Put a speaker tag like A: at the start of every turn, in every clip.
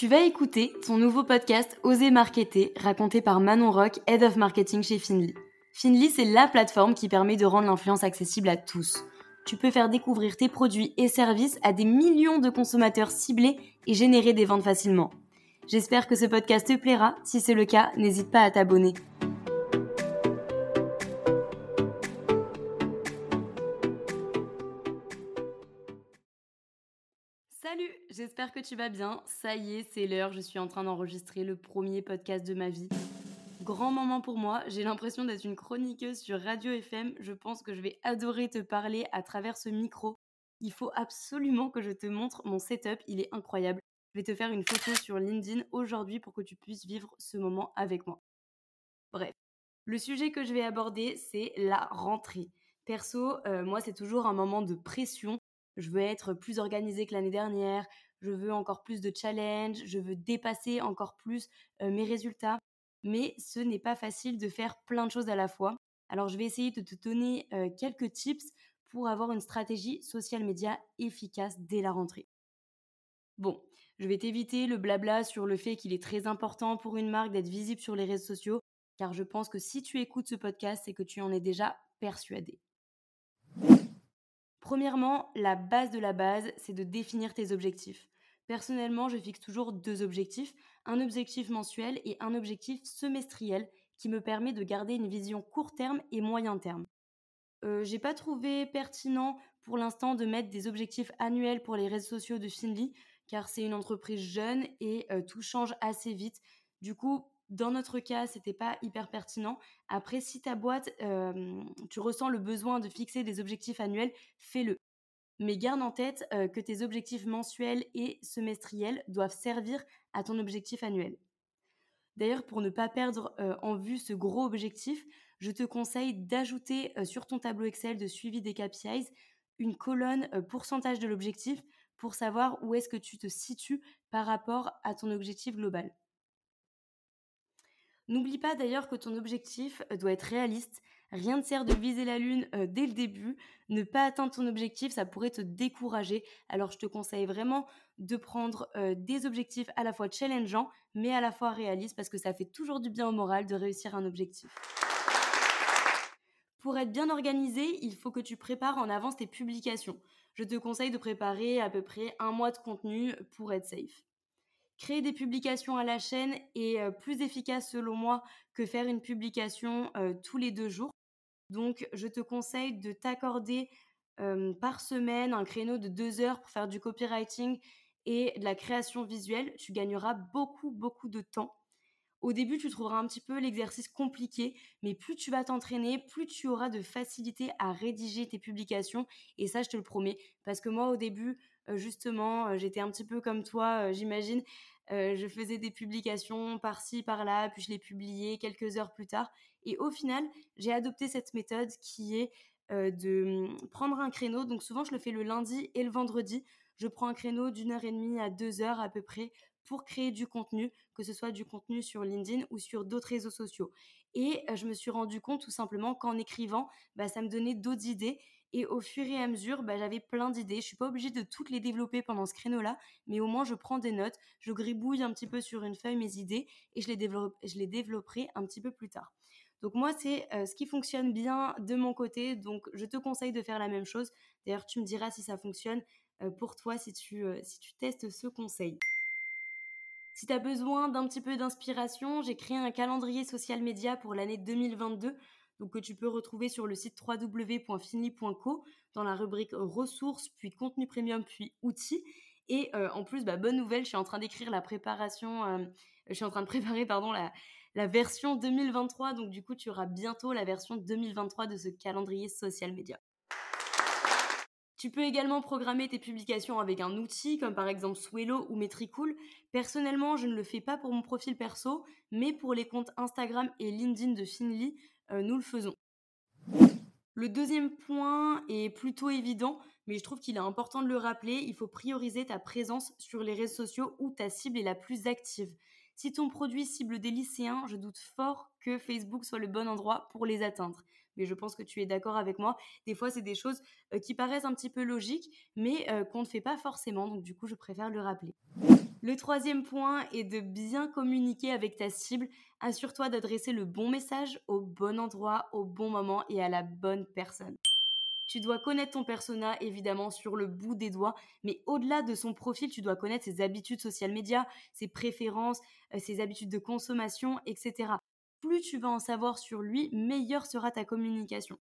A: Tu vas écouter ton nouveau podcast Oser Marketer, raconté par Manon Rock, Head of Marketing chez Finly. Finly, c'est la plateforme qui permet de rendre l'influence accessible à tous. Tu peux faire découvrir tes produits et services à des millions de consommateurs ciblés et générer des ventes facilement. J'espère que ce podcast te plaira. Si c'est le cas, n'hésite pas à t'abonner. J'espère que tu vas bien. Ça y est, c'est l'heure, je suis en train d'enregistrer le premier podcast de ma vie. Grand moment pour moi, j'ai l'impression d'être une chroniqueuse sur Radio FM. Je pense que je vais adorer te parler à travers ce micro. Il faut absolument que je te montre mon setup, il est incroyable. Je vais te faire une photo sur LinkedIn aujourd'hui pour que tu puisses vivre ce moment avec moi. Bref, le sujet que je vais aborder, c'est la rentrée. Perso, euh, moi, c'est toujours un moment de pression je veux être plus organisée que l'année dernière, je veux encore plus de challenge, je veux dépasser encore plus mes résultats. Mais ce n'est pas facile de faire plein de choses à la fois. Alors je vais essayer de te donner quelques tips pour avoir une stratégie social média efficace dès la rentrée. Bon, je vais t'éviter le blabla sur le fait qu'il est très important pour une marque d'être visible sur les réseaux sociaux, car je pense que si tu écoutes ce podcast, c'est que tu en es déjà persuadé. Premièrement, la base de la base, c'est de définir tes objectifs. Personnellement, je fixe toujours deux objectifs, un objectif mensuel et un objectif semestriel qui me permet de garder une vision court terme et moyen terme. Euh, j'ai pas trouvé pertinent pour l'instant de mettre des objectifs annuels pour les réseaux sociaux de Finly car c'est une entreprise jeune et euh, tout change assez vite. Du coup, dans notre cas, c'était pas hyper pertinent. Après, si ta boîte, tu ressens le besoin de fixer des objectifs annuels, fais-le. Mais garde en tête que tes objectifs mensuels et semestriels doivent servir à ton objectif annuel. D'ailleurs, pour ne pas perdre en vue ce gros objectif, je te conseille d'ajouter sur ton tableau Excel de suivi des KPIs une colonne pourcentage de l'objectif pour savoir où est-ce que tu te situes par rapport à ton objectif global. N'oublie pas d'ailleurs que ton objectif euh, doit être réaliste. Rien ne sert de viser la lune euh, dès le début. Ne pas atteindre ton objectif, ça pourrait te décourager. Alors je te conseille vraiment de prendre euh, des objectifs à la fois challengeants, mais à la fois réalistes, parce que ça fait toujours du bien au moral de réussir un objectif. Pour être bien organisé, il faut que tu prépares en avance tes publications. Je te conseille de préparer à peu près un mois de contenu pour être safe. Créer des publications à la chaîne est euh, plus efficace selon moi que faire une publication tous les deux jours. Donc, je te conseille de t'accorder par semaine un créneau de deux heures pour faire du copywriting et de la création visuelle. Tu gagneras beaucoup, beaucoup de temps. Au début, tu trouveras un petit peu l'exercice compliqué, mais plus tu vas t'entraîner, plus tu auras de facilité à rédiger tes publications. Et ça, je te le promets. Parce que moi, au début, justement, j'étais un petit peu comme toi, j'imagine. Je faisais des publications par-ci, par-là, puis je les publiais quelques heures plus tard. Et au final, j'ai adopté cette méthode qui est de mmh, prendre un créneau. Donc souvent, je le fais le lundi et le vendredi. Je prends un créneau d'une heure et demie à deux heures à peu près pour créer du contenu, que ce soit du contenu sur LinkedIn ou sur d'autres réseaux sociaux. Et je me suis rendu compte tout simplement qu'en écrivant, bah, ça me donnait d'autres idées et au fur et à mesure, bah, j'avais plein d'idées. Je suis pas obligée de toutes les développer pendant ce créneau-là, mais au moins je prends des notes, je gribouille un petit peu sur une feuille mes idées et je les, développe, je les développerai un petit peu plus tard. Donc moi, c'est euh, ce qui fonctionne bien de mon côté. Donc je te conseille de faire la même chose. D'ailleurs, tu me diras si ça fonctionne euh, pour toi si tu, euh, si tu testes ce conseil. Si tu as besoin d'un petit peu d'inspiration, j'ai créé un calendrier social média pour l'année 2022 donc que tu peux retrouver sur le site www.finly.co dans la rubrique ressources, puis contenu premium, puis outils. Et euh, en plus, bah, bonne nouvelle, je suis en train d'écrire la préparation, euh, en train de préparer la, la version 2023. Donc du coup, tu auras bientôt la version 2023 de ce calendrier social média. Tu peux également programmer tes publications avec un outil comme par exemple Swello ou Metricool. Personnellement, je ne le fais pas pour mon profil perso, mais pour les comptes Instagram et LinkedIn de Finly, euh, nous le faisons. Le deuxième point est plutôt évident, mais je trouve qu'il est important de le rappeler. Il faut prioriser ta présence sur les réseaux sociaux où ta cible est la plus active. Si ton produit cible des lycéens, je doute fort que Facebook soit le bon endroit pour les atteindre. Je pense que tu es d'accord avec moi. Des fois, c'est des choses qui paraissent un petit peu logiques, mais qu'on ne fait pas forcément. Donc du coup, je préfère le rappeler. Le troisième point est de bien communiquer avec ta cible. Assure-toi d'adresser le bon message au bon endroit, au bon moment et à la bonne personne. Tu dois connaître ton persona, évidemment, sur le bout des doigts, mais au-delà de son profil, tu dois connaître ses habitudes social médias, ses préférences, euh, ses habitudes de consommation, etc. Plus tu vas en savoir sur lui, meilleure sera ta communication.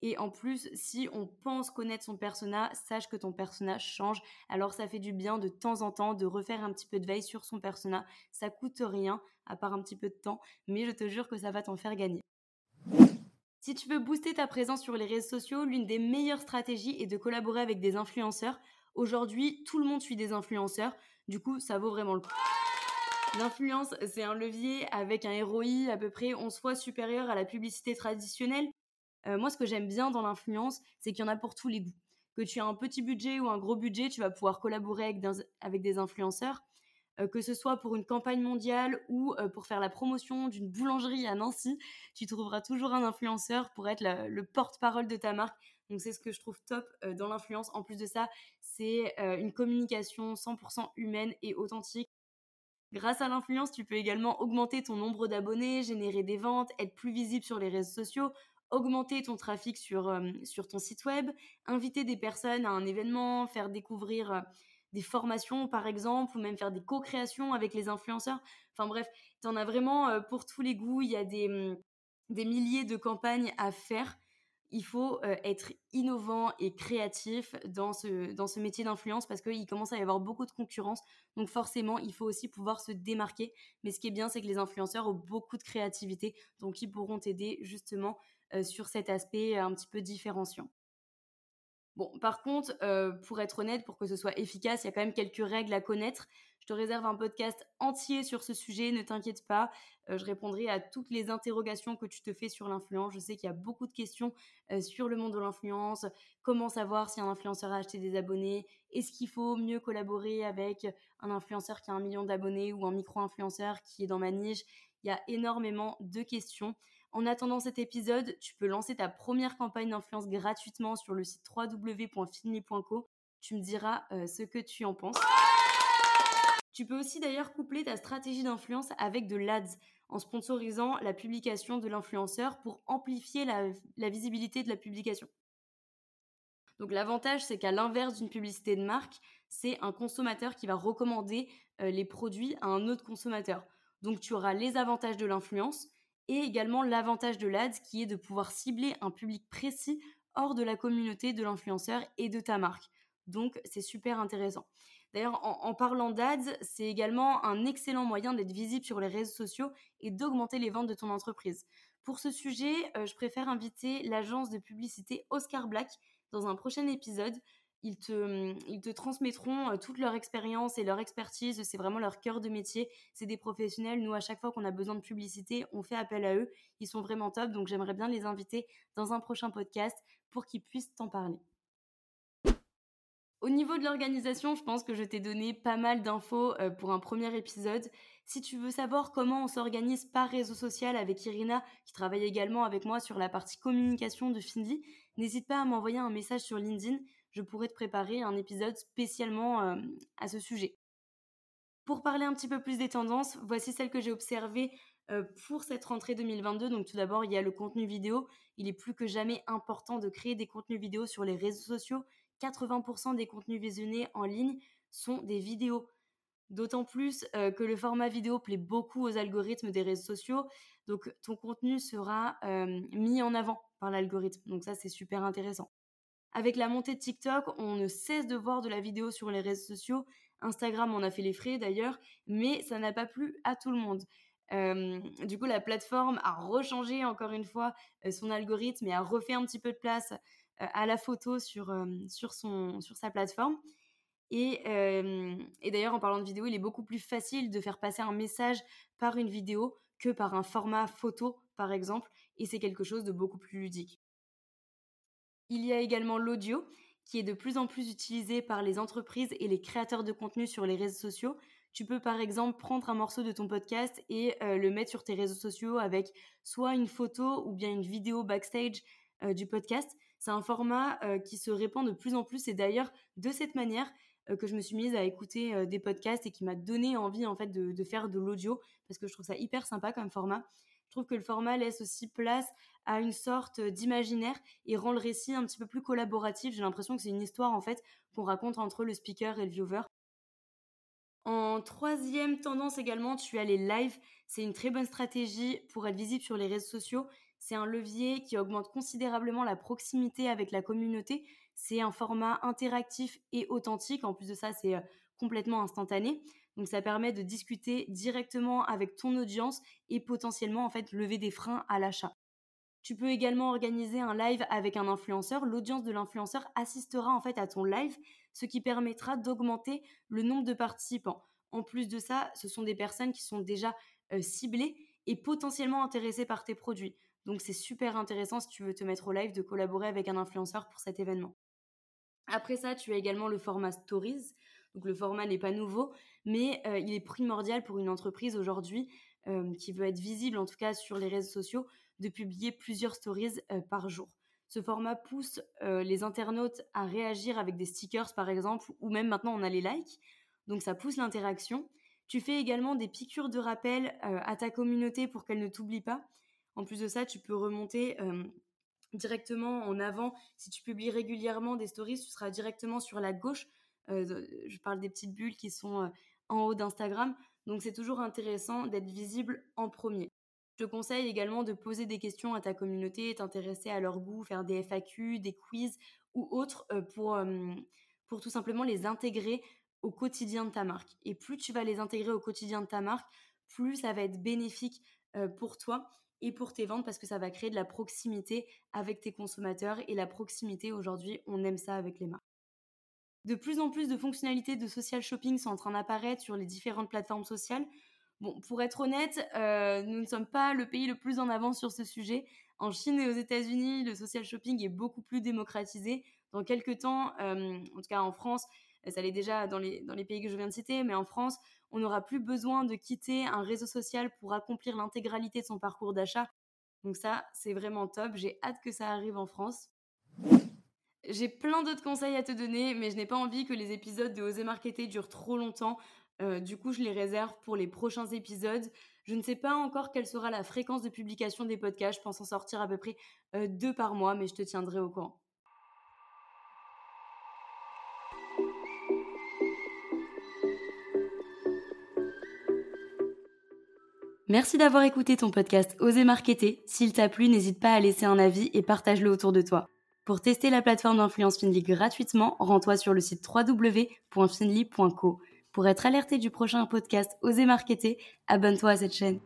A: Et en plus, si on pense connaître son persona, sache que ton personnage change. Alors ça fait du bien de temps en temps de refaire un petit peu de veille sur son persona. Ça coûte rien, à part un petit peu de temps, mais je te jure que ça va t'en faire gagner. Si tu veux booster ta présence sur les réseaux sociaux, l'une des meilleures stratégies est de collaborer avec des influenceurs. Aujourd'hui, tout le monde suit des influenceurs, du coup, ça vaut vraiment le coup. L'influence, c'est un levier avec un ROI à peu près 11 fois supérieur à la publicité traditionnelle. Euh, moi, ce que j'aime bien dans l'influence, c'est qu'il y en a pour tous les goûts. Que tu aies un petit budget ou un gros budget, tu vas pouvoir collaborer avec, des influenceurs. Euh, que ce soit pour une campagne mondiale ou euh, pour faire la promotion d'une boulangerie à Nancy, tu trouveras toujours un influenceur pour être le porte-parole de ta marque. Donc c'est ce que je trouve top dans l'influence. En plus de ça, c'est une communication 100% humaine et authentique. Grâce à l'influence, tu peux également augmenter ton nombre d'abonnés, générer des ventes, être plus visible sur les réseaux sociaux, augmenter ton trafic sur, euh, sur ton site web, inviter des personnes à un événement, faire découvrir euh, des formations par exemple, ou même faire des co-créations avec les influenceurs. Enfin bref, tu en as vraiment euh, pour tous les goûts. Il y a des, mm, des milliers de campagnes à faire. Il faut être innovant et créatif dans ce, dans ce métier d'influence parce qu'il commence à y avoir beaucoup de concurrence. Donc forcément, il faut aussi pouvoir se démarquer. Mais ce qui est bien, c'est que les influenceurs ont beaucoup de créativité. Donc ils pourront t'aider justement euh, sur cet aspect un petit peu différenciant. Par contre, euh, pour être honnête, pour que ce soit efficace, il y a quand même quelques règles à connaître. Je te réserve un podcast entier sur ce sujet, ne t'inquiète pas. Euh, je répondrai à toutes les interrogations que tu te fais sur l'influence. Je sais qu'il y a beaucoup de questions sur le monde de l'influence. Comment savoir si un influenceur a acheté des abonnés Est-ce qu'il faut mieux collaborer avec un influenceur qui a un million d'abonnés ou un micro-influenceur qui est dans ma niche? Il y a énormément de questions. En attendant cet épisode, tu peux lancer ta première campagne d'influence gratuitement sur le site www.finly.co. Tu me diras euh, ce que tu en penses. Tu peux aussi d'ailleurs coupler ta stratégie d'influence avec de l'ADS en sponsorisant la publication de l'influenceur pour amplifier la, visibilité de la publication. Donc l'avantage, c'est qu'à l'inverse d'une publicité de marque, c'est un consommateur qui va recommander euh, les produits à un autre consommateur. Donc tu auras les avantages de l'influence, et également l'avantage de l'ADS qui est de pouvoir cibler un public précis hors de la communauté de l'influenceur et de ta marque. Donc c'est super intéressant. D'ailleurs, en, parlant d'ADS, c'est également un excellent moyen d'être visible sur les réseaux sociaux et d'augmenter les ventes de ton entreprise. Pour ce sujet, euh, je préfère inviter l'agence de publicité Oscar Black dans un prochain épisode ils te, mmh, ils te transmettront toute leur expérience et leur expertise. C'est vraiment leur cœur de métier. C'est des professionnels. Nous, à chaque fois qu'on a besoin de publicité, on fait appel à eux. Ils sont vraiment top. Donc, j'aimerais bien les inviter dans un prochain podcast pour qu'ils puissent t'en parler. Au niveau de l'organisation, je pense que je t'ai donné pas mal d'infos pour un premier épisode. Si tu veux savoir comment on s'organise par réseau social avec Irina, qui travaille également avec moi sur la partie communication de Findy, n'hésite pas à m'envoyer un message sur LinkedIn je pourrais te préparer un épisode spécialement euh, à ce sujet. Pour parler un petit peu plus des tendances, voici celles que j'ai observées euh, pour cette rentrée 2022. Donc tout d'abord, il y a le contenu vidéo. Il est plus que jamais important de créer des contenus vidéo sur les réseaux sociaux. 80% des contenus visionnés en ligne sont des vidéos. D'autant plus euh, que le format vidéo plaît beaucoup aux algorithmes des réseaux sociaux. Donc ton contenu sera mis en avant par l'algorithme. Donc ça, c'est super intéressant. Avec la montée de TikTok, on ne cesse de voir de la vidéo sur les réseaux sociaux. Instagram en a fait les frais d'ailleurs, mais ça n'a pas plu à tout le monde. Du coup, la plateforme a rechangé encore une fois euh, son algorithme et a refait un petit peu de place euh, à la photo sur, sur, son, sur sa plateforme. Et d'ailleurs, en parlant de vidéo, il est beaucoup plus facile de faire passer un message par une vidéo que par un format photo, par exemple, et c'est quelque chose de beaucoup plus ludique. Il y a également l'audio, qui est de plus en plus utilisé par les entreprises et les créateurs de contenu sur les réseaux sociaux. Tu peux par exemple prendre un morceau de ton podcast et le mettre sur tes réseaux sociaux avec soit une photo ou bien une vidéo backstage du podcast. C'est un format qui se répand de plus en plus et d'ailleurs de cette manière que je me suis mise à écouter des podcasts et qui m'a donné envie en fait de, faire de l'audio parce que je trouve ça hyper sympa comme format. Je trouve que le format laisse aussi place à une sorte d'imaginaire et rend le récit un petit peu plus collaboratif. J'ai l'impression que c'est une histoire en fait qu'on raconte entre le speaker et le viewer. En troisième tendance également, tu as les lives. C'est une très bonne stratégie pour être visible sur les réseaux sociaux. C'est un levier qui augmente considérablement la proximité avec la communauté. C'est un format interactif et authentique. En plus de ça, c'est euh, complètement instantané. Donc ça permet de discuter directement avec ton audience et potentiellement en fait lever des freins à l'achat. Tu peux également organiser un live avec un influenceur. L'audience de l'influenceur assistera en fait à ton live, ce qui permettra d'augmenter le nombre de participants. En plus de ça, ce sont des personnes qui sont déjà euh, ciblées et potentiellement intéressées par tes produits. Donc c'est super intéressant si tu veux te mettre au live de collaborer avec un influenceur pour cet événement. Après ça, tu as également le format Stories. Donc le format n'est pas nouveau, mais euh, il est primordial pour une entreprise aujourd'hui euh, qui veut être visible, en tout cas sur les réseaux sociaux, de publier plusieurs stories euh, par jour. Ce format pousse les internautes à réagir avec des stickers, par exemple, ou même maintenant on a les likes. Donc ça pousse l'interaction. Tu fais également des piqûres de rappel à ta communauté pour qu'elle ne t'oublie pas. En plus de ça, tu peux remonter directement en avant. Si tu publies régulièrement des stories, tu seras directement sur la gauche euh, je parle des petites bulles qui sont euh, en haut d'Instagram. Donc c'est toujours intéressant d'être visible en premier. Je te conseille également de poser des questions à ta communauté, t'intéresser à leur goût, faire des FAQ, des quiz ou autres euh, pour, pour tout simplement les intégrer au quotidien de ta marque. Et plus tu vas les intégrer au quotidien de ta marque, plus ça va être bénéfique pour toi et pour tes ventes parce que ça va créer de la proximité avec tes consommateurs. Et la proximité, aujourd'hui, on aime ça avec les marques. De plus en plus de fonctionnalités de social shopping sont en train d'apparaître sur les différentes plateformes sociales. Bon, pour être honnête, euh, nous ne sommes pas le pays le plus en avance sur ce sujet. En Chine et aux États-Unis, le social shopping est beaucoup plus démocratisé. Dans quelques temps, euh, en tout cas en France, ça l'est déjà dans les, dans les pays que je viens de citer, mais en France, on n'aura plus besoin de quitter un réseau social pour accomplir l'intégralité de son parcours d'achat. Donc ça, c'est vraiment top. J'ai hâte que ça arrive en France. J'ai plein d'autres conseils à te donner, mais je n'ai pas envie que les épisodes de Oser Marketer durent trop longtemps. Euh, du coup, je les réserve pour les prochains épisodes. Je ne sais pas encore quelle sera la fréquence de publication des podcasts. Je pense en sortir à peu près euh, deux par mois, mais je te tiendrai au courant. Merci d'avoir écouté ton podcast Oser Marketer. S'il t'a plu, n'hésite pas à laisser un avis et partage-le autour de toi. Pour tester la plateforme d'influence Finly gratuitement, rends-toi sur le site www.finly.co. Pour être alerté du prochain podcast Oser Marketer, abonne-toi à cette chaîne.